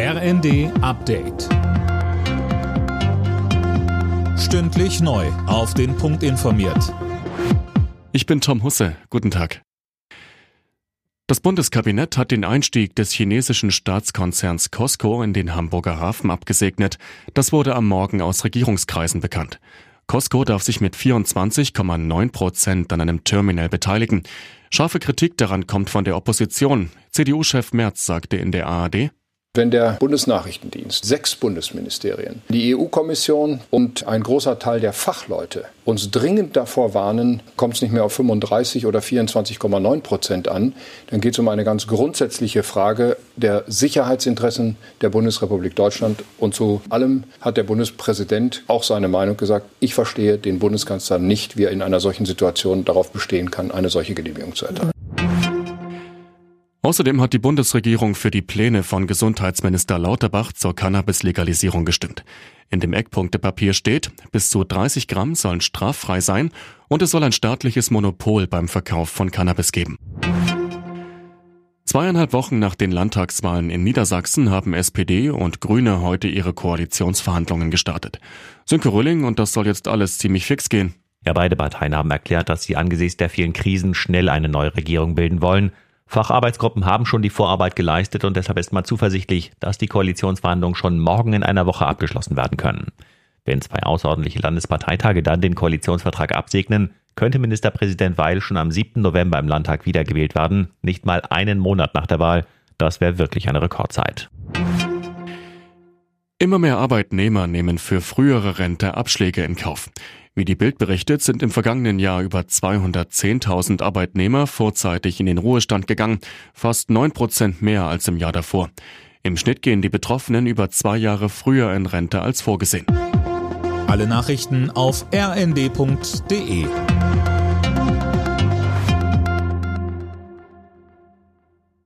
RND Update. Stündlich neu. Auf den Punkt informiert. Ich bin Tom Husse. Guten Tag. Das Bundeskabinett hat den Einstieg des chinesischen Staatskonzerns Costco in den Hamburger Hafen abgesegnet. Das wurde am Morgen aus Regierungskreisen bekannt. Costco darf sich mit 24,9 Prozent an einem Terminal beteiligen. Scharfe Kritik daran kommt von der Opposition. CDU-Chef Merz sagte in der ARD, wenn der Bundesnachrichtendienst, sechs Bundesministerien, die EU-Kommission und ein großer Teil der Fachleute uns dringend davor warnen, kommt es nicht mehr auf 35 oder 24,9 Prozent an, dann geht es um eine ganz grundsätzliche Frage der Sicherheitsinteressen der Bundesrepublik Deutschland. Und zu allem hat der Bundespräsident auch seine Meinung gesagt. Ich verstehe den Bundeskanzler nicht, wie er in einer solchen Situation darauf bestehen kann, eine solche Genehmigung zu erteilen. Außerdem hat die Bundesregierung für die Pläne von Gesundheitsminister Lauterbach zur Cannabis-Legalisierung gestimmt. In dem Eckpunktepapier steht, bis zu 30 Gramm sollen straffrei sein und es soll ein staatliches Monopol beim Verkauf von Cannabis geben. Zweieinhalb Wochen nach den Landtagswahlen in Niedersachsen haben SPD und Grüne heute ihre Koalitionsverhandlungen gestartet. Sönke Rülling und das soll jetzt alles ziemlich fix gehen. Ja, beide Parteien haben erklärt, dass sie angesichts der vielen Krisen schnell eine neue Regierung bilden wollen. Facharbeitsgruppen haben schon die Vorarbeit geleistet und deshalb ist man zuversichtlich, dass die Koalitionsverhandlungen schon morgen in einer Woche abgeschlossen werden können. Wenn zwei außerordentliche Landesparteitage dann den Koalitionsvertrag absegnen, könnte Ministerpräsident Weil schon am 7. November im Landtag wiedergewählt werden, nicht mal einen Monat nach der Wahl. Das wäre wirklich eine Rekordzeit. Immer mehr Arbeitnehmer nehmen für frühere Rente Abschläge in Kauf. Wie die Bild berichtet, sind im vergangenen Jahr über 210.000 Arbeitnehmer vorzeitig in den Ruhestand gegangen, fast 9 Prozent mehr als im Jahr davor. Im Schnitt gehen die Betroffenen über zwei Jahre früher in Rente als vorgesehen. Alle Nachrichten auf rnd.de